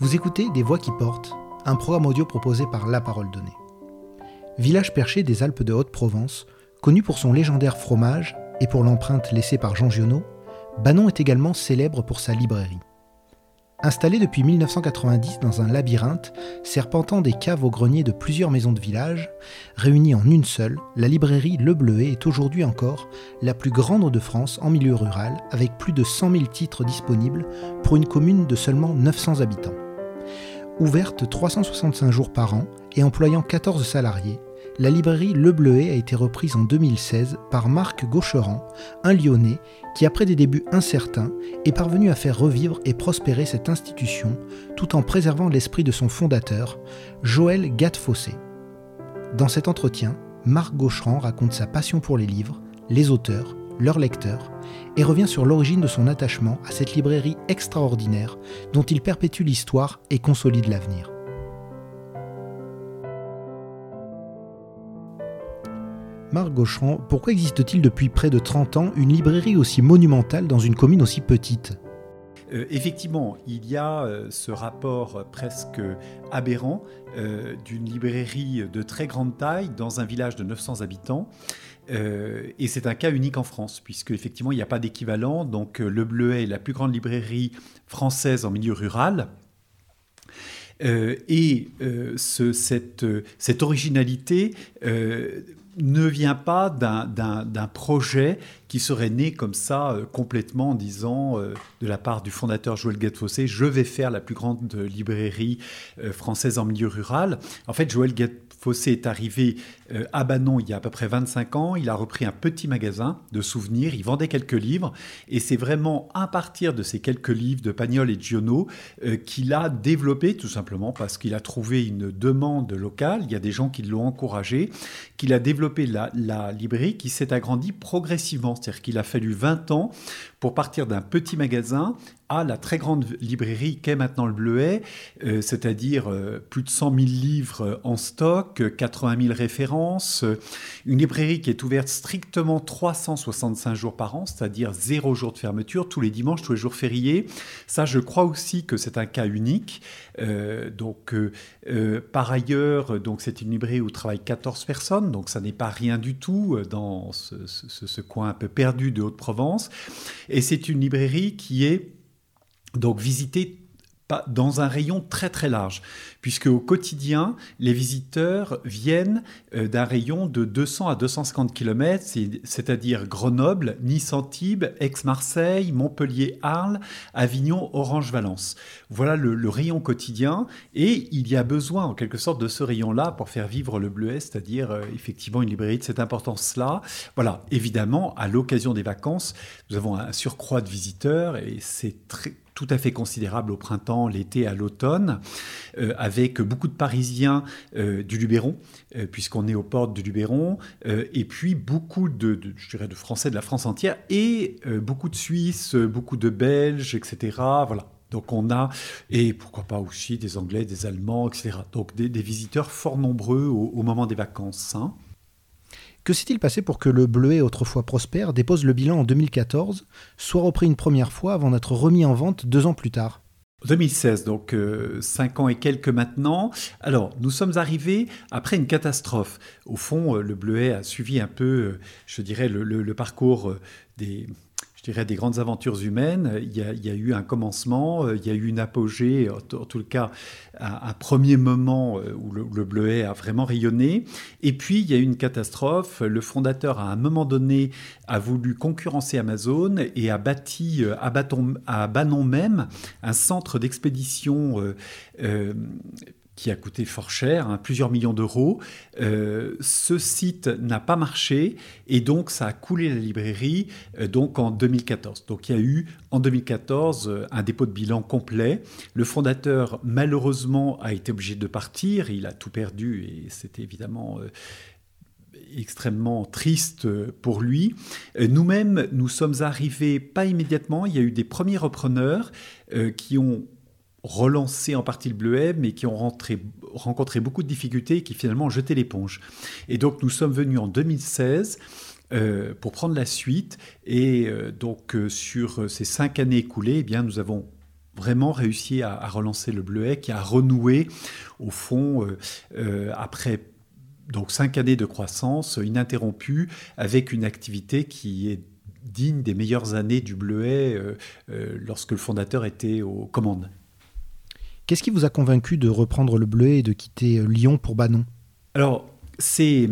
Vous écoutez Des Voix qui portent, un programme audio proposé par La Parole Donnée. Village perché des Alpes de Haute-Provence, connu pour son légendaire fromage et pour l'empreinte laissée par Jean Giono, Bannon est également célèbre pour sa librairie. Installée depuis 1990 dans un labyrinthe serpentant des caves au grenier de plusieurs maisons de village, réunies en une seule, la librairie Le Bleuet est aujourd'hui encore la plus grande de France en milieu rural, avec plus de 100 000 titres disponibles pour une commune de seulement 900 habitants. Ouverte 365 jours par an et employant 14 salariés, la librairie Le Bleuet a été reprise en 2016 par Marc Gaucheran, un Lyonnais qui, après des débuts incertains, est parvenu à faire revivre et prospérer cette institution tout en préservant l'esprit de son fondateur, Joël Gattefossé. Dans cet entretien, Marc Gaucheran raconte sa passion pour les livres, les auteurs, leurs lecteurs, et revient sur l'origine de son attachement à cette librairie extraordinaire dont il perpétue l'histoire et consolide l'avenir. Marc Gaucheran, pourquoi existe-t-il depuis près de 30 ans une librairie aussi monumentale dans une commune aussi petite? Euh, effectivement, il y a euh, ce rapport presque aberrant euh, d'une librairie de très grande taille dans un village de 900 habitants. Et c'est un cas unique en France, puisque effectivement il n'y a pas d'équivalent. Donc le Bleuet est la plus grande librairie française en milieu rural. et ce, cette, originalité ne vient pas d'un projet qui serait né comme ça euh, complètement en disant euh, de la part du fondateur Joël Gattefossé je vais faire la plus grande librairie euh, française en milieu rural. En fait, Joël Gattefossé est arrivé à Banon il y a à peu près 25 ans. Il a repris un petit magasin de souvenirs. Il vendait quelques livres. Et c'est vraiment à partir de ces quelques livres de Pagnol et Giono qu'il a développé, tout simplement parce qu'il a trouvé une demande locale. Il y a des gens qui l'ont encouragé, qu'il a développé la, la librairie qui s'est agrandie progressivement. C'est-à-dire qu'il a fallu 20 ans pour partir d'un petit magasin à la très grande librairie qu'est maintenant le Bleuet, euh, c'est-à-dire euh, plus de 100 000 livres en stock, 80 000 références, euh, une librairie qui est ouverte strictement 365 jours par an, c'est-à-dire zéro jour de fermeture, tous les dimanches, tous les jours fériés. Ça, je crois aussi que c'est un cas unique. donc, par ailleurs, donc c'est une librairie où travaillent 14 personnes, donc ça n'est pas rien du tout dans ce, ce coin un peu perdu de Haute-Provence. Et c'est une librairie qui est donc visitée dans un rayon très très large puisque au quotidien, les visiteurs viennent euh, d'un rayon de 200 à 250 km, c'est-à-dire Grenoble, Nice-Antibes, Aix-Marseille, Montpellier-Arles, Avignon, Orange-Valence. Voilà le, rayon quotidien, et il y a besoin en quelque sorte de ce rayon-là pour faire vivre le bleuet, c'est-à-dire euh, effectivement une librairie de cette importance-là. Voilà, évidemment, à l'occasion des vacances, nous avons un surcroît de visiteurs, et c'est très tout à fait considérable au printemps, l'été, à l'automne, euh, avec beaucoup de Parisiens euh, du Luberon, euh, puisqu'on est aux portes du Luberon, et puis beaucoup de, je dirais, de Français de la France entière, et beaucoup de Suisses, beaucoup de Belges, etc. Voilà. Donc on a, et pourquoi pas aussi des Anglais, des Allemands, etc. Donc des, visiteurs fort nombreux au, moment des vacances. Hein. Que s'est-il passé pour que le Bleuet, autrefois prospère, dépose le bilan en 2014, soit repris une première fois avant d'être remis en vente deux ans plus tard? 2016, donc euh, cinq ans et quelques maintenant. Alors, nous sommes arrivés après une catastrophe. Au fond, euh, le Bleuet a suivi un peu, euh, je dirais, le parcours des, dirais, des grandes aventures humaines. Il y, a, eu un commencement, euh, il y a eu une apogée, en, tout cas un, premier moment euh, où le, bleuet a vraiment rayonné. Et puis il y a eu une catastrophe. Le fondateur, à un moment donné, a voulu concurrencer Amazon et a bâti euh, à Banon même un centre d'expédition qui a coûté fort cher, hein, plusieurs millions d'euros. Euh, ce site n'a pas marché et donc ça a coulé la librairie euh, donc en 2014. Donc il y a eu en 2014 euh, un dépôt de bilan complet. Le fondateur malheureusement a été obligé de partir, il a tout perdu et c'était évidemment extrêmement triste pour lui. Nous-mêmes, nous sommes arrivés pas immédiatement, il y a eu des premiers repreneurs qui ont relancé en partie le bleuet, mais qui ont rencontré beaucoup de difficultés et qui finalement ont jeté l'éponge. Et donc nous sommes venus en 2016 euh, pour prendre la suite. Et euh, donc euh, sur ces cinq années écoulées, eh bien, nous avons vraiment réussi à, relancer le bleuet, qui a renoué, au fond, après donc cinq années de croissance ininterrompue, avec une activité qui est digne des meilleures années du bleuet lorsque le fondateur était aux commandes. Qu'est-ce qui vous a convaincu de reprendre le bleuet et de quitter Lyon pour Banon? Alors, c'est,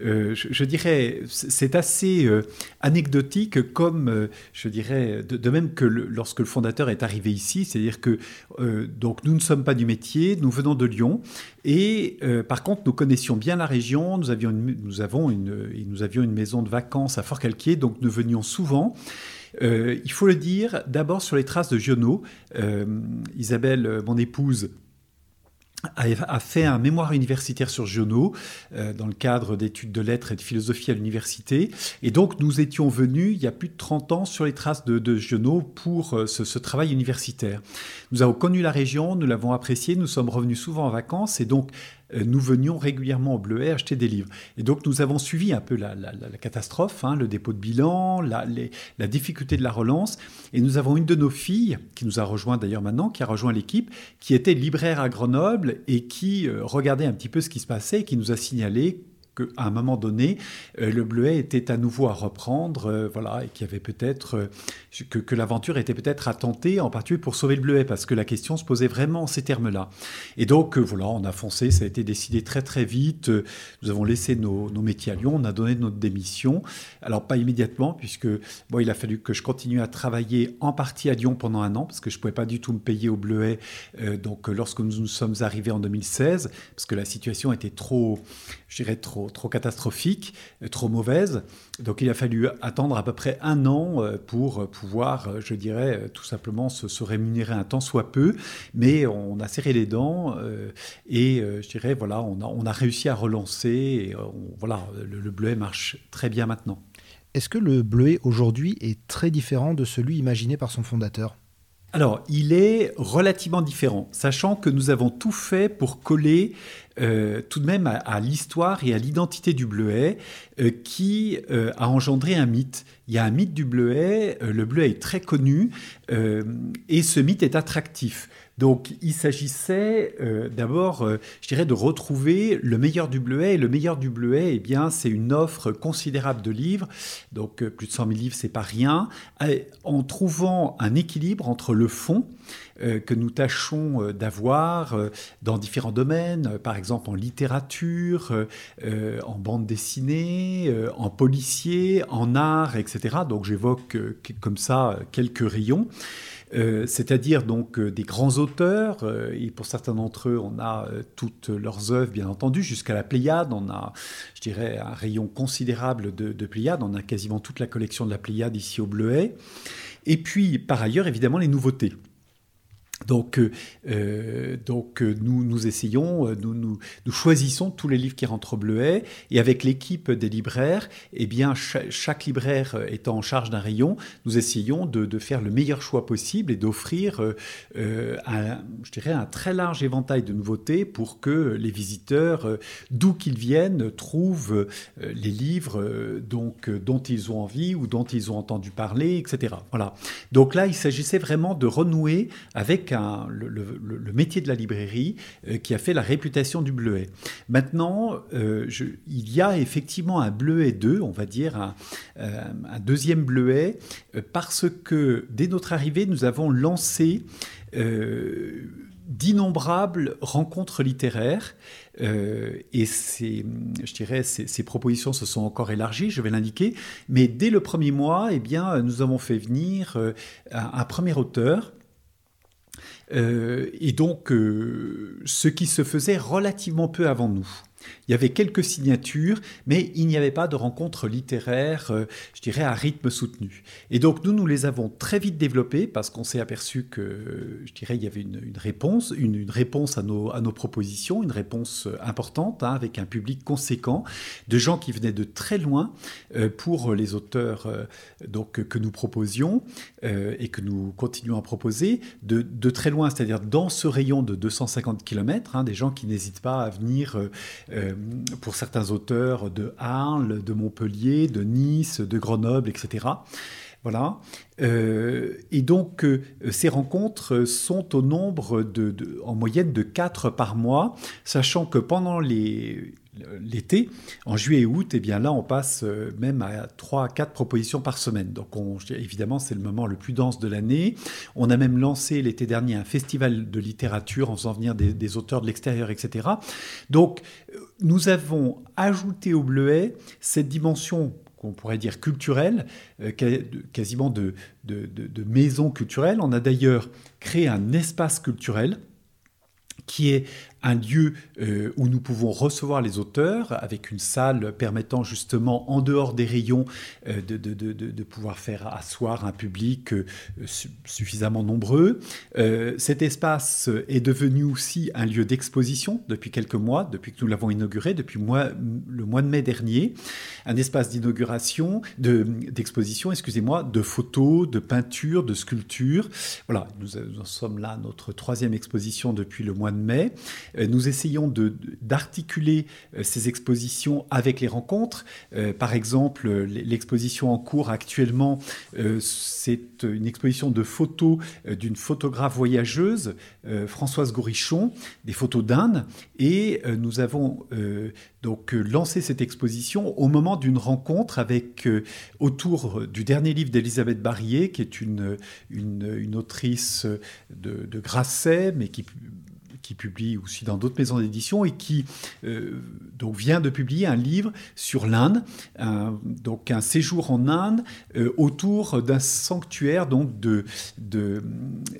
euh, je, dirais, c'est assez euh, anecdotique comme, euh, je dirais, de, même que lorsque le fondateur est arrivé ici, c'est-à-dire que donc nous ne sommes pas du métier, nous venons de Lyon, et par contre nous connaissions bien la région, nous avions nous avons une, nous avions une maison de vacances à Fort-Calquier, donc nous venions souvent. Il faut le dire, d'abord sur les traces de Giono. Isabelle, mon épouse, a fait un mémoire universitaire sur Giono euh, dans le cadre d'études de lettres et de philosophie à l'université. Et donc, nous étions venus il y a plus de 30 ans sur les traces de, de Giono pour euh, ce, ce, travail universitaire. Nous avons connu la région, nous l'avons appréciée, nous sommes revenus souvent en vacances et donc euh, nous venions régulièrement au Bleuet acheter des livres. Et donc nous avons suivi un peu la, catastrophe, hein, le dépôt de bilan, la, la, difficulté de la relance. Et nous avons une de nos filles, qui nous a rejoint d'ailleurs maintenant, qui a rejoint l'équipe, qui était libraire à Grenoble et qui euh, regardait un petit peu ce qui se passait et qui nous a signalé qu'à un moment donné, euh, le bleuet était à nouveau à reprendre, euh, voilà, et qu'il y avait peut-être euh, que, l'aventure était peut-être à tenter, en particulier pour sauver le bleuet, parce que la question se posait vraiment en ces termes-là. Et donc, voilà, on a foncé, ça a été décidé très très vite. Nous avons laissé nos, métiers à Lyon, on a donné notre démission. Alors pas immédiatement, puisque bon, il a fallu que je continue à travailler en partie à Lyon pendant un an, parce que je pouvais pas du tout me payer au bleuet. donc, lorsque nous nous sommes arrivés en 2016, parce que la situation était trop, je dirais trop trop, catastrophique, euh, trop mauvaise. Donc il a fallu attendre à peu près un an euh, pour pouvoir, euh, je dirais, tout simplement se, rémunérer un temps soit peu. Mais on a serré les dents et je dirais, voilà, on a, réussi à relancer. Voilà, le bleuet marche très bien maintenant. Est-ce que le bleuet aujourd'hui est très différent de celui imaginé par son fondateur? Alors, il est relativement différent, sachant que nous avons tout fait pour coller euh, tout de même à, l'histoire et à l'identité du bleuet euh, qui euh, a engendré un mythe. Il y a un mythe du bleuet, le bleuet est très connu et ce mythe est attractif. Donc il s'agissait d'abord, je dirais, de retrouver le meilleur du bleuet. Et le meilleur du bleuet, eh bien, c'est une offre considérable de livres. Donc plus de 100 000 livres, c'est pas rien. En trouvant un équilibre entre le fond, euh, que nous tâchons euh, d'avoir euh, dans différents domaines, par exemple en littérature, en bande dessinée, en policier, en art, etc. Donc j'évoque comme ça quelques rayons. C'est-à-dire donc des grands auteurs, et pour certains d'entre eux, on a toutes leurs œuvres, bien entendu, jusqu'à la Pléiade, on a, je dirais, un rayon considérable de, de Pléiade, on a quasiment toute la collection de la Pléiade ici au Bleuet, et puis par ailleurs, évidemment, les nouveautés. Donc, euh, euh, donc euh, nous, nous essayons, nous, nous, choisissons tous les livres qui rentrent au Bleuet, et avec l'équipe des libraires, eh bien, chaque, libraire étant en charge d'un rayon, nous essayons de, faire le meilleur choix possible et d'offrir, un, je dirais, un très large éventail de nouveautés pour que les visiteurs, d'où qu'ils viennent, trouvent les livres donc, dont ils ont envie ou dont ils ont entendu parler, etc. Voilà. Donc là, il s'agissait vraiment de renouer avec le, métier de la librairie euh, qui a fait la réputation du bleuet. Maintenant, euh, il y a effectivement un bleuet 2, on va dire un, euh, deuxième bleuet, parce que dès notre arrivée, nous avons lancé d'innombrables rencontres littéraires. et ces, je dirais, ces, propositions se sont encore élargies, je vais l'indiquer. Mais dès le premier mois, eh bien, nous avons fait venir un, premier auteur et donc, euh, ce qui se faisait relativement peu avant nous. Il y avait quelques signatures, mais il n'y avait pas de rencontres littéraires, euh, je dirais, à rythme soutenu. Et donc nous, nous les avons très vite développées parce qu'on s'est aperçu que, je dirais, il y avait une, réponse, une, réponse à nos, à nos propositions, une réponse euh, importante, hein, avec un public conséquent, de gens qui venaient de très loin euh, pour les auteurs donc, que nous proposions et que nous continuons à proposer, de, de très loin, c'est-à-dire dans ce rayon de 250 km, hein, des gens qui n'hésitent pas à venir euh, pour certains auteurs de Arles, de Montpellier, de Nice, de Grenoble, etc. Voilà. et donc, ces rencontres sont au nombre de, en moyenne de 4 par mois, sachant que pendant les, l'été. En juillet et août, eh bien là, on passe euh, même à 3 à 4 propositions par semaine. Donc évidemment, c'est le moment le plus dense de l'année. On a même lancé l'été dernier un festival de littérature en faisant venir des, auteurs de l'extérieur, etc. Donc euh, nous avons ajouté au Bleuet cette dimension qu'on pourrait dire culturelle, euh, quasiment de maison culturelle. On a d'ailleurs créé un espace culturel qui est un lieu euh, où nous pouvons recevoir les auteurs avec une salle permettant justement en dehors des rayons euh, de, pouvoir faire asseoir un public euh, suffisamment nombreux. cet espace est devenu aussi un lieu d'exposition depuis quelques mois, depuis que nous l'avons inauguré, depuis le mois de mai dernier. Un espace d'inauguration, d'exposition, excusez-moi, de photos, de peintures, de sculptures. Voilà, nous, nous sommes là, notre troisième exposition depuis le mois de mai. Euh, nous essayons d'articuler euh, ces expositions avec les rencontres. Euh, par exemple, l'exposition en cours actuellement, c'est une exposition de photos d'une photographe voyageuse, Françoise Gourichon, des photos d'Inde. Et nous avons donc lancé cette exposition au moment d'une rencontre avec autour du dernier livre d'Elisabeth Barrier, qui est une, une, autrice de, de Grasset, mais qui qui publie aussi dans d'autres maisons d'édition et qui euh, donc vient de publier un livre sur l'Inde, donc un séjour en Inde euh, autour d'un sanctuaire donc de, de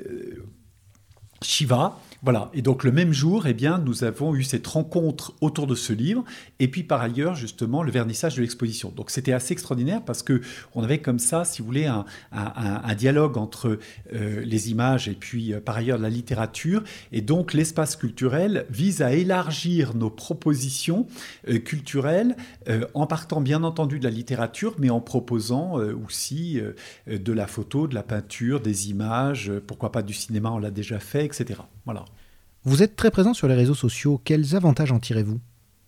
euh, Shiva voilà, et donc le même jour, eh bien, nous avons eu cette rencontre autour de ce livre, et puis par ailleurs, justement, le vernissage de l'exposition. Donc c'était assez extraordinaire parce que on avait comme ça, si vous voulez, un, dialogue entre euh, les images et puis euh, par ailleurs la littérature, et donc l'espace culturel vise à élargir nos propositions euh, culturelles en partant bien entendu de la littérature, mais en proposant aussi de la photo, de la peinture, des images, pourquoi pas du cinéma, on l'a déjà fait, etc. Voilà. Vous êtes très présent sur les réseaux sociaux. Quels avantages en tirez-vous?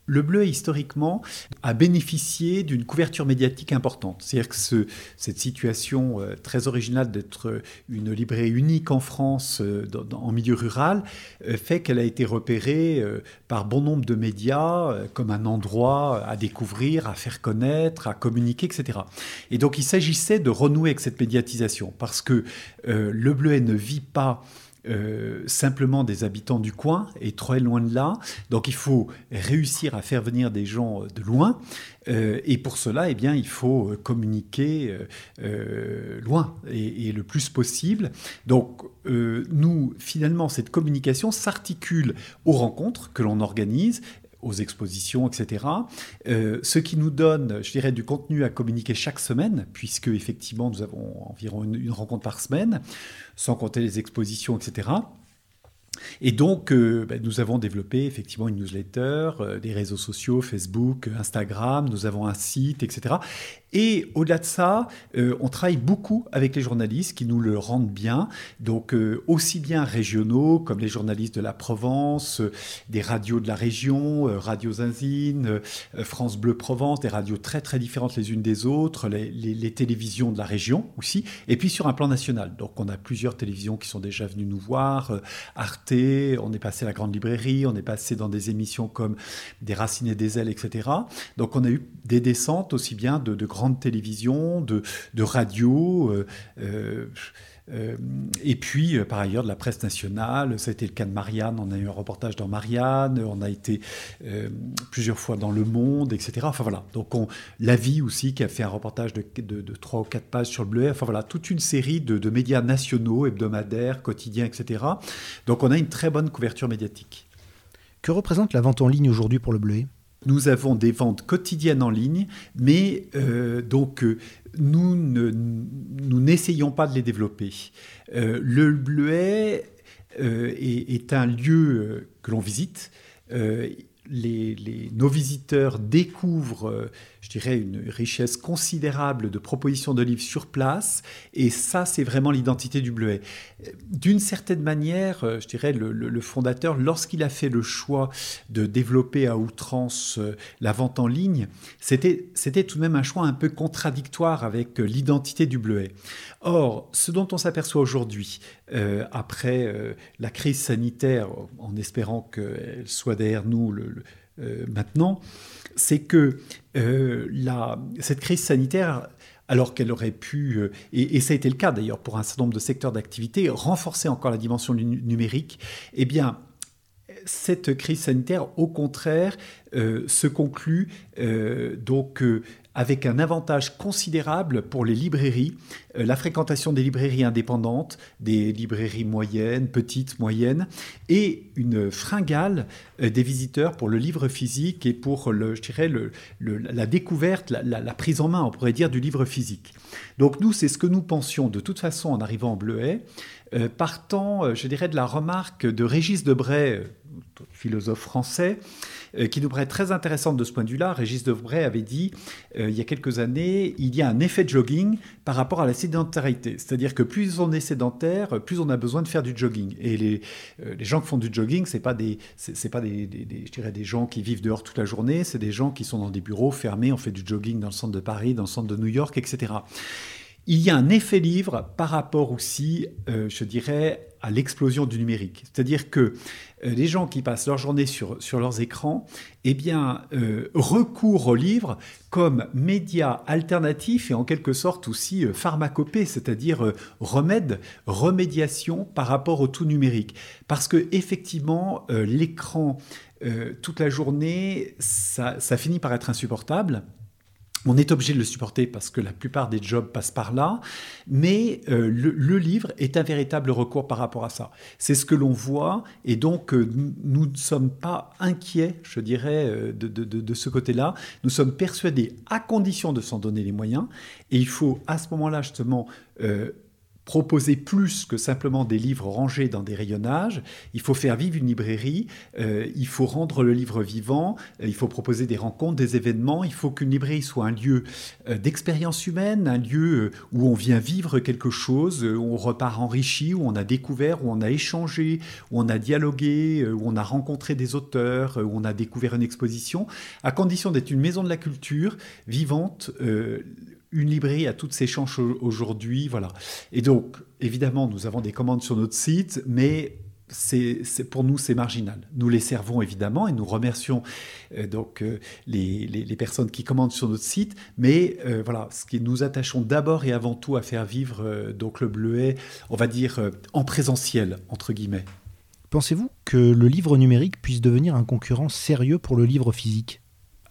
Le bleu, historiquement, a bénéficié d'une couverture médiatique importante. C'est-à-dire que cette situation euh, très originale d'être une librairie unique en France, euh, en milieu rural, euh, fait qu'elle a été repérée par bon nombre de médias comme un endroit à découvrir, à faire connaître, à communiquer, etc. Et donc il s'agissait de renouer avec cette médiatisation, parce que le bleuet ne vit pas euh, simplement des habitants du coin et très loin de là. Donc il faut réussir à faire venir des gens de loin. Euh, et pour cela, eh bien, il faut communiquer euh, loin et, le plus possible. Donc nous, finalement, cette communication s'articule aux rencontres que l'on organise aux expositions, etc. Euh, ce qui nous donne, je dirais, du contenu à communiquer chaque semaine, puisque effectivement nous avons environ une rencontre par semaine, sans compter les expositions, etc. Et donc, euh, ben, nous avons développé effectivement une newsletter, euh, des réseaux sociaux, Facebook, Instagram, nous avons un site, etc. Et au-delà de ça, euh, on travaille beaucoup avec les journalistes qui nous le rendent bien, donc aussi bien régionaux comme les journalistes de la Provence, des radios de la région, Radio Zinzine, France Bleu Provence, des radios très très différentes les unes des autres, les, télévisions de la région aussi, et puis sur un plan national. Donc on a plusieurs télévisions qui sont déjà venues nous voir, Arte, on est passé à la grande librairie, on est passé dans des émissions comme Des racines et des ailes, etc. Donc on a eu des descentes aussi bien de, grandes télévisions, de, de radios. Euh, euh, euh, et puis, par ailleurs, de la presse nationale. Ça a été le cas de Marianne. On a eu un reportage dans Marianne. On a été plusieurs fois dans Le Monde, etc. Enfin voilà. Donc, on, La Vie aussi, qui a fait un reportage de, de, 3 ou 4 pages sur le bleuet. Enfin voilà, toute une série de, de médias nationaux, hebdomadaires, quotidiens, etc. Donc, on a une très bonne couverture médiatique. Que représente la vente en ligne aujourd'hui pour le bleuet nous avons des ventes quotidiennes en ligne, mais euh, donc euh, nous n'essayons pas de les développer. Euh, le Bleuet est, un lieu que l'on visite. Nos visiteurs découvrent je dirais, une richesse considérable de propositions de livres sur place. Et ça, c'est vraiment l'identité du Bleuet. D'une certaine manière, je dirais, le, fondateur, lorsqu'il a fait le choix de développer à outrance la vente en ligne, c'était tout de même un choix un peu contradictoire avec l'identité du Bleuet. Or, ce dont on s'aperçoit aujourd'hui, euh, après euh, la crise sanitaire, en espérant qu'elle soit derrière nous euh, maintenant, c'est que cette crise sanitaire alors qu'elle aurait pu, et, ça a été le cas d'ailleurs pour un certain nombre de secteurs d'activité, renforcer encore la dimension numérique, eh bien, cette crise sanitaire, au contraire, se conclut donc avec un avantage considérable pour les librairies, euh, la fréquentation des librairies indépendantes, des librairies moyennes, petites, moyennes, et une fringale euh, des visiteurs pour le livre physique et pour le, je dirais, le, la découverte, la, prise en main, on pourrait dire, du livre physique. Donc nous, c'est ce que nous pensions de toute façon en arrivant en Bleuet, euh, partant, je dirais, de la remarque de Régis Debray, philosophe français, euh, qui nous paraît très intéressante de ce point de vue-là. Régis Debray avait dit euh, il y a quelques années, il y a un effet jogging par rapport à la sédentarité. C'est-à-dire que plus on est sédentaire, plus on a besoin de faire du jogging. Et les, euh, les gens qui font du jogging, c'est pas des, pas des, je dirais des gens qui vivent dehors toute la journée, c'est des gens qui sont dans des bureaux fermés. On fait du jogging dans le centre de Paris, dans le centre de New York, etc. Il y a un effet livre par rapport aussi, je dirais, à l'explosion du numérique. C'est-à-dire que euh, les gens qui passent leur journée sur, leurs écrans, eh bien, euh, recourent au livre comme média alternatif et en quelque sorte aussi euh, pharmacopée, c'est-à-dire remède, remédiation par rapport au tout numérique. Parce que effectivement, l'écran toute la journée, ça finit par être insupportable on est obligé de le supporter parce que la plupart des jobs passent par là, mais euh, le, livre est un véritable recours par rapport à ça. C'est ce que l'on voit, et donc euh, nous ne sommes pas inquiets, je dirais, euh, de, de, ce côté-là. Nous sommes persuadés, à condition de s'en donner les moyens, et il faut à ce moment-là justement proposer plus que simplement des livres rangés dans des rayonnages. Il faut faire vivre une librairie, euh, il faut rendre le livre vivant, euh, il faut proposer des rencontres, des événements, il faut qu'une librairie soit un lieu euh, d'expérience humaine, un lieu où on vient vivre quelque chose, où on repart enrichi, où on a découvert, où on a échangé, où on a dialogué, où on a rencontré des auteurs, où on a découvert une exposition, à condition d'être une maison de la culture vivante une librairie a toutes ses chances aujourd'hui, voilà. Et donc, évidemment, nous avons des commandes sur notre site, mais c'est, pour nous, c'est marginal. Nous les servons évidemment et nous remercions euh, donc euh, les, personnes qui commandent sur notre site. Mais euh, voilà, ce qui nous attachons d'abord et avant tout à faire vivre donc le bleuet, on va dire en présentiel entre guillemets. Pensez-vous que le livre numérique puisse devenir un concurrent sérieux pour le livre physique?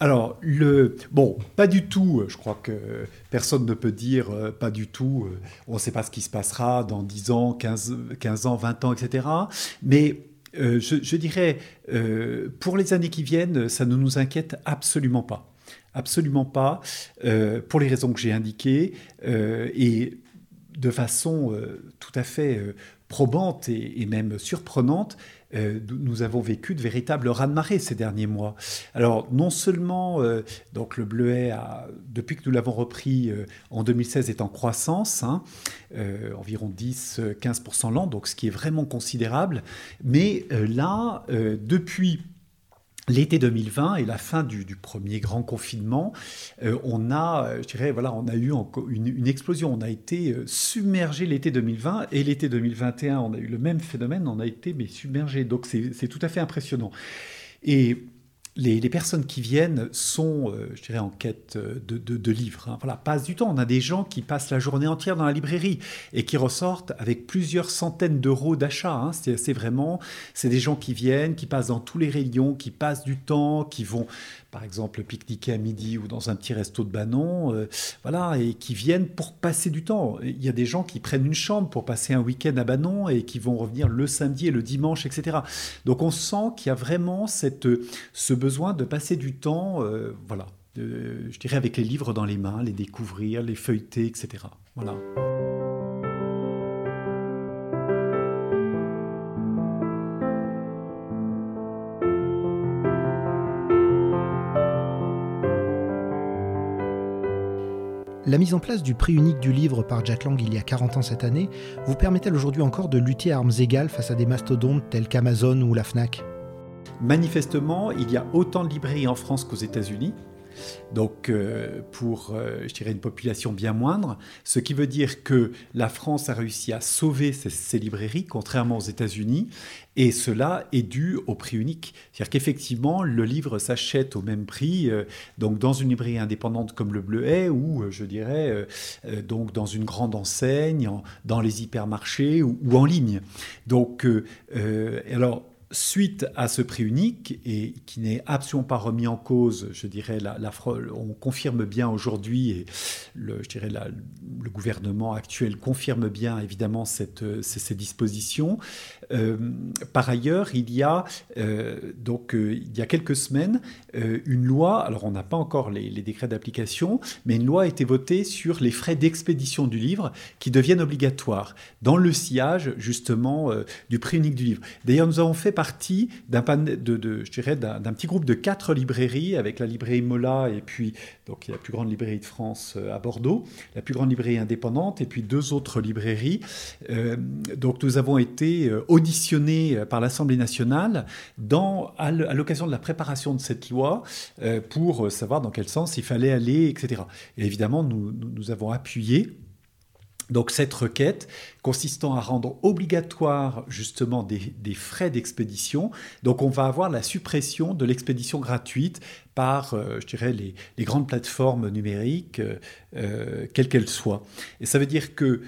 Alors, le, bon, pas du tout, je crois que personne ne peut dire euh, pas du tout, euh, on ne sait pas ce qui se passera dans 10 ans, 15, 15 ans, 20 ans, etc. Mais euh, je, dirais, pour les années qui viennent, ça ne nous inquiète absolument pas. Absolument pas, pour les raisons que j'ai indiquées, et de façon tout à fait probante et même surprenante, euh, nous avons vécu de véritables raz-de-marée ces derniers mois. Alors, non seulement euh, donc le bleuet, depuis que nous l'avons repris euh, en 2016, est en croissance, hein, environ 10-15% l'an, donc ce qui est vraiment considérable, mais là, depuis l'été 2020 et la fin du, premier grand confinement, euh, on a, euh, on a eu une, explosion. On a été euh, submergé l'été 2020 et l'été 2021, on a eu le même phénomène. On a été submergé. Donc c'est tout à fait impressionnant. Les, personnes qui viennent sont, euh, je dirais, en quête euh, de, livres. Hein. Voilà, passent du temps. On a des gens qui passent la journée entière dans la librairie et qui ressortent avec plusieurs centaines d'euros d'achat. Hein. C'est vraiment, c'est des gens qui viennent, qui passent dans tous les rayons, qui passent du temps, qui vont par exemple pique-niquer à midi ou dans un petit resto de Banon, euh, voilà, et qui viennent pour passer du temps. Il y a des gens qui prennent une chambre pour passer un week-end à Banon et qui vont revenir le samedi et le dimanche, etc. Donc on sent qu'il y a vraiment cette, ce besoin de passer du temps, euh, voilà, je dirais avec les livres dans les mains, les découvrir, les feuilleter, etc. Voilà. La mise en place du prix unique du livre par Jack Lang il y a 40 ans cette année vous permet-elle aujourd'hui encore de lutter à armes égales face à des mastodontes tels qu'Amazon ou la FNAC. Manifestement, il y a autant de librairies en France qu'aux États-Unis donc euh, pour, euh, je dirais, une population bien moindre, ce qui veut dire que la France a réussi à sauver ses, librairies, contrairement aux États-Unis, et cela est dû au prix unique. C'est-à-dire qu'effectivement, le livre s'achète au même prix, euh, donc dans une librairie indépendante comme le Bleuet, ou je dirais, donc dans une grande enseigne, dans les hypermarchés ou, ou en ligne. Donc, alors, suite à ce prix unique, et qui n'est absolument pas remis en cause, je dirais, la, on confirme bien aujourd'hui, et le, je dirais le gouvernement actuel confirme bien évidemment cette, ces, dispositions. Euh, par ailleurs, il y a euh, donc euh, il y a quelques semaines une loi, alors on n'a pas encore les, décrets d'application, mais une loi a été votée sur les frais d'expédition du livre qui deviennent obligatoires dans le sillage justement du prix unique du livre. D'ailleurs, nous avons fait partie d'un de, je dirais, d'un petit groupe de quatre librairies, avec la librairie Mola et puis donc la plus grande librairie de France à Bordeaux, la plus grande librairie indépendante et puis deux autres librairies. Donc nous avons été euh, auditionnés par l'Assemblée nationale à l'occasion de la préparation de cette loi pour savoir dans quel sens il fallait aller, etc. Et évidemment, nous avons appuyé donc cette requête consistant à rendre obligatoire justement des, frais d'expédition. Donc on va avoir la suppression de l'expédition gratuite par, euh, je dirais, les, grandes plateformes numériques, euh, euh, quelles qu'elles soient. Et ça veut dire que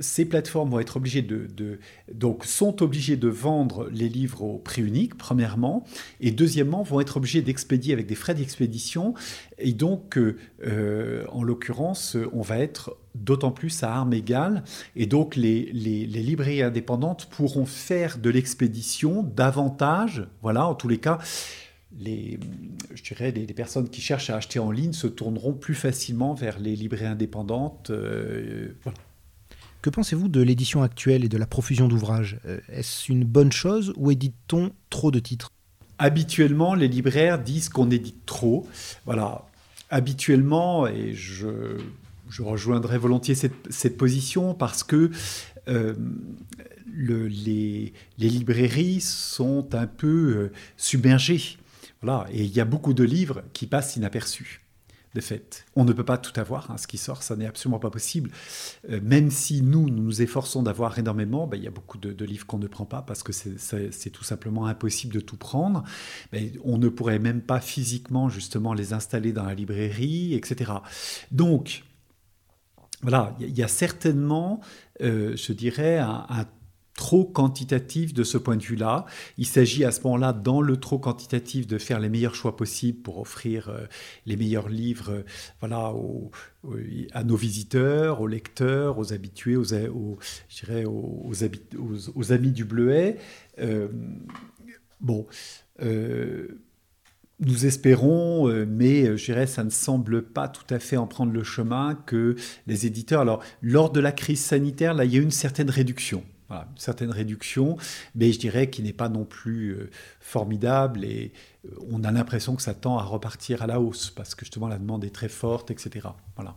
ces plateformes vont être obligées de, donc sont obligées de vendre les livres au prix unique, premièrement, et deuxièmement, vont être obligées d'expédier avec des frais d'expédition. Et donc, en l'occurrence, on va être d'autant plus à armes égales. Et donc, les, les, les librairies indépendantes pourront faire de l'expédition davantage, voilà, en tous les cas, les, je dirais, les, personnes qui cherchent à acheter en ligne se tourneront plus facilement vers les librairies indépendantes. Euh, que pensez-vous de l'édition actuelle et de la profusion d'ouvrages? Euh, Est-ce une bonne chose ou édite-t-on trop de titres? Habituellement, les libraires disent qu'on édite trop. Voilà. Habituellement, et je, je rejoindrai volontiers cette, position parce que euh, le, les, librairies sont un peu submergées voilà, et il y a beaucoup de livres qui passent inaperçus. De fait, on ne peut pas tout avoir, hein, ce qui sort, ça n'est absolument pas possible. Euh, même si nous, nous nous efforçons d'avoir énormément, ben, il y a beaucoup de, livres qu'on ne prend pas parce que c'est tout simplement impossible de tout prendre. Ben, on ne pourrait même pas physiquement justement les installer dans la librairie, etc. Donc, voilà, il y, a certainement, euh, je dirais, un, trop quantitatif de ce point de vue-là. Il s'agit à ce moment-là, dans le trop quantitatif, de faire les meilleurs choix possibles pour offrir euh, les meilleurs livres euh, voilà, à nos visiteurs, aux lecteurs, aux habitués, aux, amis du Bleuet. Bon. Nous espérons, mais je dirais, ça ne semble pas tout à fait en prendre le chemin que les éditeurs. Alors, lors de la crise sanitaire, là, il y a eu une certaine réduction une certaine réduction, mais je dirais qu'il n'est pas non plus euh, formidable et euh, on a l'impression que ça tend à repartir à la hausse parce que justement la demande est très forte, etc. Voilà.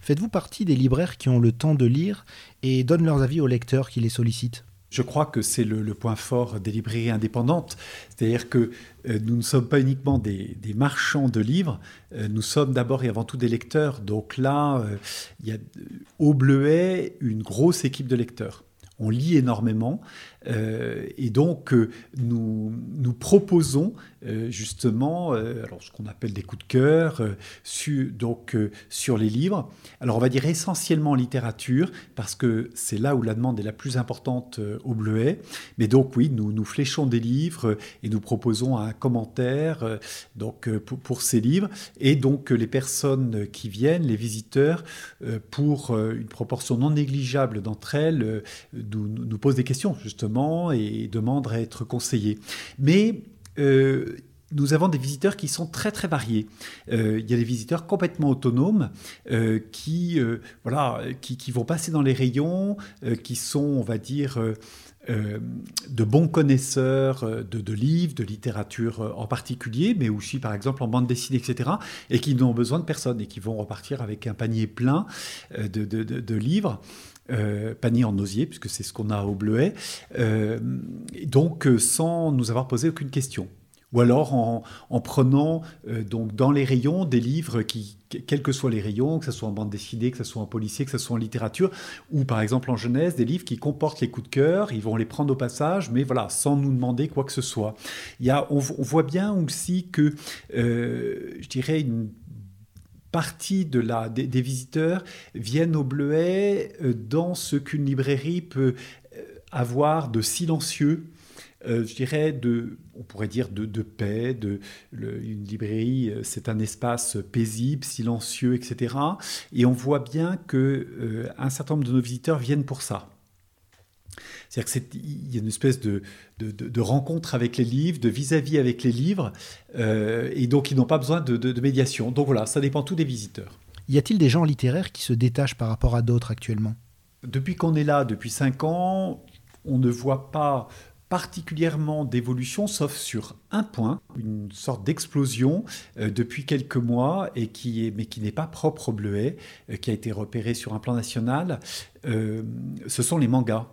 Faites-vous partie des libraires qui ont le temps de lire et donnent leurs avis aux lecteurs qui les sollicitent? Je crois que c'est le, point fort des librairies indépendantes. C'est-à-dire que euh, nous ne sommes pas uniquement des, marchands de livres, nous sommes d'abord et avant tout des lecteurs. Donc là, il y a au Bleuet une grosse équipe de lecteurs on lit énormément. Euh, et donc, euh, nous, nous proposons euh, justement alors, ce qu'on appelle des coups de cœur donc, sur les livres. Alors, on va dire essentiellement littérature, parce que c'est là où la demande est la plus importante au Bleuet. Mais donc, oui, nous, nous fléchons des livres et nous proposons un commentaire donc, pour, ces livres. Et donc, les personnes qui viennent, les visiteurs, pour une proportion non négligeable d'entre elles, nous posent des questions, justement et demandent à être conseillés. Mais euh, nous avons des visiteurs qui sont très très variés. Euh, il y a des visiteurs complètement autonomes euh, qui, voilà, qui, vont passer dans les rayons, qui sont, on va dire, de bons connaisseurs de, livres, de littérature en particulier, mais aussi par exemple en bande dessinée, etc., et qui n'ont besoin de personne et qui vont repartir avec un panier plein de livres. Panier en osier, puisque c'est ce qu'on a au Bleuet, donc sans nous avoir posé aucune question ou alors en, prenant euh, donc dans les rayons des livres qui, quels que soient les rayons, que ce soit en bande dessinée, que ce soit en policier, que ce soit en littérature, ou par exemple en jeunesse, des livres qui comportent les coups de cœur, ils vont les prendre au passage, mais voilà, sans nous demander quoi que ce soit. Il y a, on, voit bien aussi que, euh, je dirais, une partie de la, des, visiteurs viennent au Bleuet euh, dans ce qu'une librairie peut avoir de silencieux euh, je dirais, de, on pourrait dire de, paix, de, une librairie, euh, c'est un espace paisible, silencieux, etc. Et on voit bien que euh, un certain nombre de nos visiteurs viennent pour ça. C'est-à-dire qu'il y a une espèce de, de, rencontre avec les livres, de vis-à-vis avec les livres, et donc ils n'ont pas besoin de, médiation. Donc voilà, ça dépend tout des visiteurs. Y a-t-il des gens littéraires qui se détachent par rapport à d'autres actuellement? Depuis qu'on est là, depuis cinq ans, on ne voit pas particulièrement d'évolution, sauf sur un point, une sorte d'explosion euh, depuis quelques mois, et qui est, mais qui n'est pas propre au bleuet, euh, qui a été repéré sur un plan national, euh, ce sont les mangas.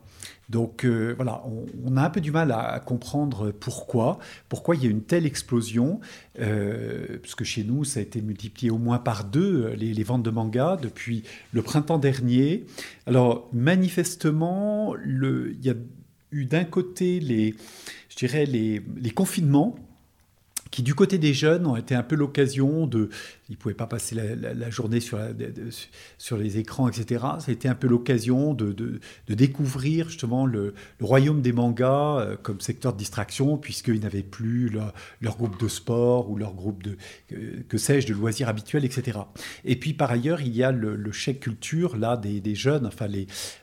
Donc voilà, on, a un peu du mal à, comprendre pourquoi, pourquoi il y a une telle explosion, puisque chez nous, ça a été multiplié au moins par deux, les, les, ventes de mangas, depuis le printemps dernier. Alors manifestement, il y a eu d'un côté les, je dirais les, les confinements qui du côté des jeunes ont été un peu l'occasion de, ils ne pouvaient pas passer la, journée sur, les écrans, etc. Ça a été un peu l'occasion de, découvrir justement le, royaume des mangas euh, comme secteur de distraction, puisqu'ils n'avaient plus leur, groupe de sport ou leur groupe de, que, sais-je, de loisirs habituels, etc. Et puis par ailleurs, il y a le, chèque culture, là, des, jeunes, enfin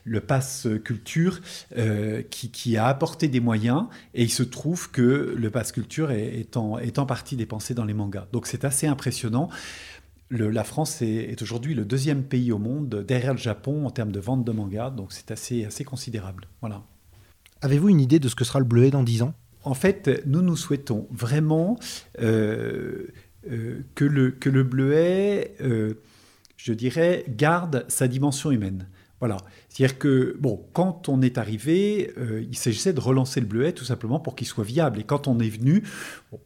le pass culture, euh, qui, a apporté des moyens, et il se trouve que le pass culture est en partie dépensé dans les mangas. Donc c'est assez impressionnant la France est, aujourd'hui le deuxième pays au monde derrière le Japon en termes de vente de manga, donc c'est assez, assez considérable. Voilà. Avez-vous une idée de ce que sera le bleuet dans 10 ans? En fait, nous nous souhaitons vraiment euh, euh, que, le, que le bleuet, euh, je dirais, garde sa dimension humaine. Voilà. C'est-à-dire que, bon, quand on est arrivé, euh, il s'agissait de relancer le bleuet tout simplement pour qu'il soit viable. Et quand on est venu,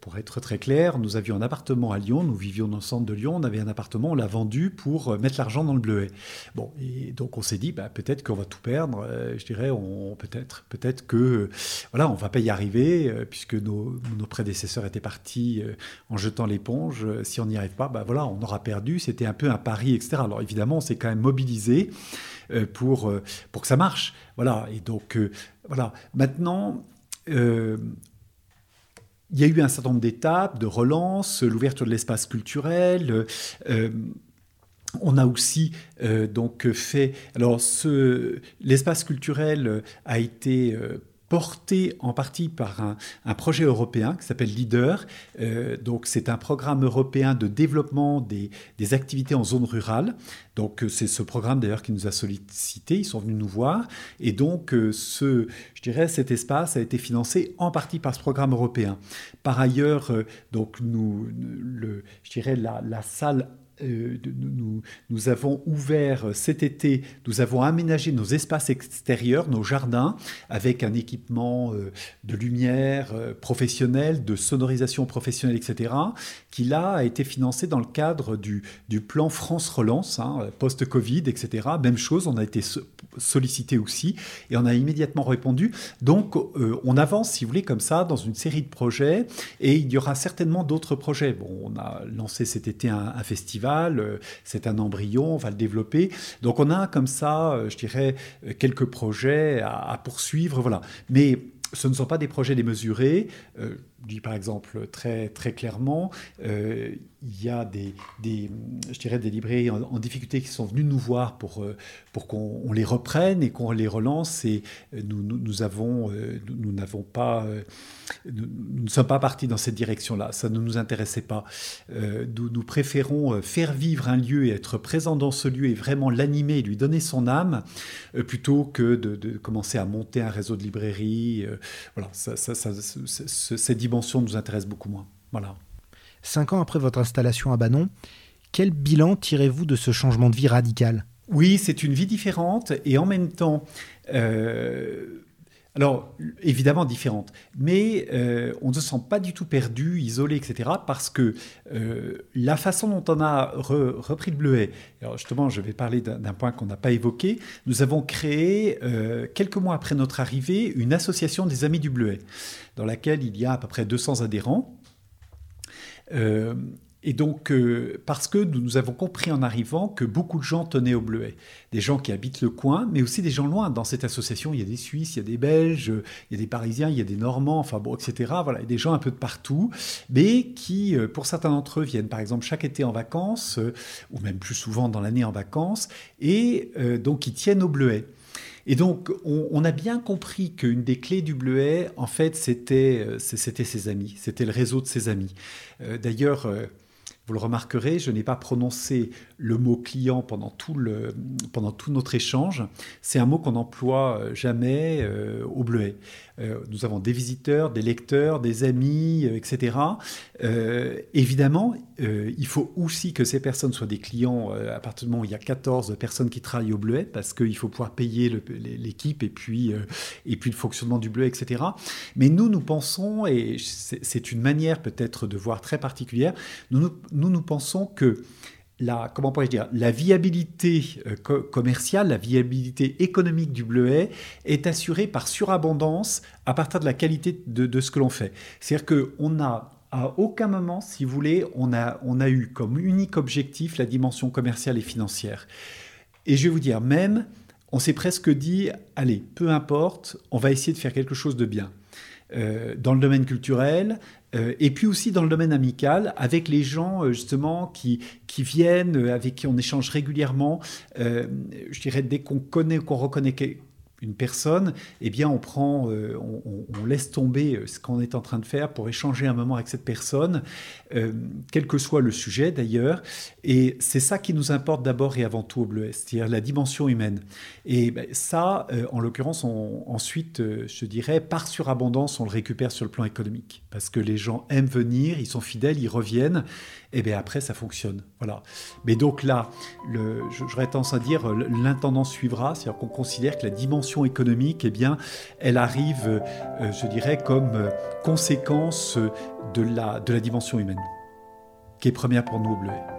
pour être très clair, nous avions un appartement à Lyon, nous vivions dans le centre de Lyon, on avait un appartement, on l'a vendu pour euh, mettre l'argent dans le bleuet. Bon, et donc on s'est dit, bah, peut-être qu'on va tout perdre, euh, je dirais, peut-être peut que, voilà, on va pas y arriver, puisque nos, nos, prédécesseurs étaient partis en jetant l'éponge. Si on n'y arrive pas, bah, voilà, on aura perdu, c'était un peu un pari, etc. Alors évidemment, on s'est quand même mobilisé pour pour que ça marche. Voilà. Et donc, euh, voilà. Maintenant, euh, il y a eu un certain nombre d'étapes de relance, l'ouverture de l'espace culturel. Euh, on a aussi donc fait. Alors, l'espace culturel a été porté en partie par un, projet européen qui s'appelle LEADER. Euh, donc c'est un programme européen de développement des, activités en zone rurale. Donc euh, c'est ce programme d'ailleurs qui nous a sollicité, ils sont venus nous voir. Et donc euh, ce, je dirais, cet espace a été financé en partie par ce programme européen. Par ailleurs, donc nous, je dirais la, la salle euh, nous, avons ouvert cet été, nous avons aménagé nos espaces extérieurs, nos jardins, avec un équipement euh, de lumière euh, professionnel, de sonorisation professionnelle, etc., qui là a été financé dans le cadre du, du plan France Relance, hein, post-Covid, etc. Même chose, on a été sollicité aussi, et on a immédiatement répondu. Donc, on avance, si vous voulez, comme ça, dans une série de projets, et il y aura certainement d'autres projets. Bon, on a lancé cet été un festival euh, c'est un embryon, on va le développer. Donc on a comme ça, euh, je dirais, euh, quelques projets à, poursuivre, voilà. Mais ce ne sont pas des projets démesurés. dis par exemple très, très clairement, euh, il y a des, des, je dirais des librairies en, difficulté qui sont venus nous voir pour, euh, pour qu'on les reprenne et qu'on les relance. Et euh, nous, nous, avons, nous n'avons pas, nous, ne sommes pas partis dans cette direction-là. Ça ne nous intéressait pas. nous, préférons faire vivre un lieu et être présent dans ce lieu et vraiment l'animer et lui donner son âme plutôt que de, commencer à monter un réseau de librairies. Voilà, ça, ça, ça, cette dimension nous intéresse beaucoup moins. Voilà. Cinq ans après votre installation à Banon, quel bilan tirez-vous de ce changement de vie radical? Oui, c'est une vie différente et en même temps, euh, alors évidemment différente, mais euh, on ne se sent pas du tout perdu, isolé, etc. Parce que euh, la façon dont on a repris le bleuet, justement je vais parler d'un point qu'on n'a pas évoqué, nous avons créé quelques mois après notre arrivée une association des Amis du bleuet, dans laquelle il y a à peu près 200 adhérents. Euh, et donc, euh, parce que nous, avons compris en arrivant que beaucoup de gens tenaient au bleuet. Des gens qui habitent le coin, mais aussi des gens loin. Dans cette association, il y a des Suisses, il y a des Belges, il y a des Parisiens, il y a des Normands, enfin bon, etc. Voilà, des gens un peu de partout, mais qui, euh, pour certains d'entre eux, viennent par exemple chaque été en vacances, ou même plus souvent dans l'année en vacances, et donc qui tiennent au bleuet. Et donc, on, a bien compris qu'une des clés du bleuet, en fait, c'était euh, ses amis, c'était le réseau de ses amis. Euh, d'ailleurs, euh, vous le remarquerez, je n'ai pas prononcé le mot client pendant tout, notre échange. C'est un mot qu'on n'emploie jamais au bleuet. Euh, nous avons des visiteurs, des lecteurs, des amis, euh, etc. Euh, évidemment, il faut aussi que ces personnes soient des clients à partir du moment où il y a 14 personnes qui travaillent au Bleuet, parce qu'il faut pouvoir payer l'équipe et, puis et puis le fonctionnement du Bleuet, etc. Mais nous, nous pensons, et c'est une manière peut-être de voir très particulière, nous, nous, nous pensons que la, comment pourrais-je dire, la viabilité euh, commerciale, la viabilité économique du bleuet est assurée par surabondance à partir de la qualité de, ce que l'on fait. C'est-à-dire qu'on n'a à aucun moment, si vous voulez, on a, on a eu comme unique objectif la dimension commerciale et financière. Et je vais vous dire, même, on s'est presque dit, allez, peu importe, on va essayer de faire quelque chose de bien. Euh, dans le domaine culturel, euh, et puis aussi dans le domaine amical, avec les gens euh, justement qui, qui viennent, avec qui on échange régulièrement. je dirais dès qu'on connaît, qu'on reconnaît une personne, eh bien, on prend, euh, on, laisse tomber euh, ce qu'on est en train de faire pour échanger un moment avec cette personne, euh, quel que soit le sujet d'ailleurs. Et c'est ça qui nous importe d'abord et avant tout au Bleu c'est-à-dire la dimension humaine. Et ben, ça, en l'occurrence, ensuite, je dirais, par surabondance, on le récupère sur le plan économique, parce que les gens aiment venir, ils sont fidèles, ils reviennent, et bien après, ça fonctionne. Voilà. Mais donc là, j'aurais tendance à dire, l'intendant suivra, c'est-à-dire qu'on considère que la dimension économique, eh bien, elle arrive, euh, je dirais, comme euh, conséquence de la, de la dimension humaine, qui est première pour nous au Bleuet.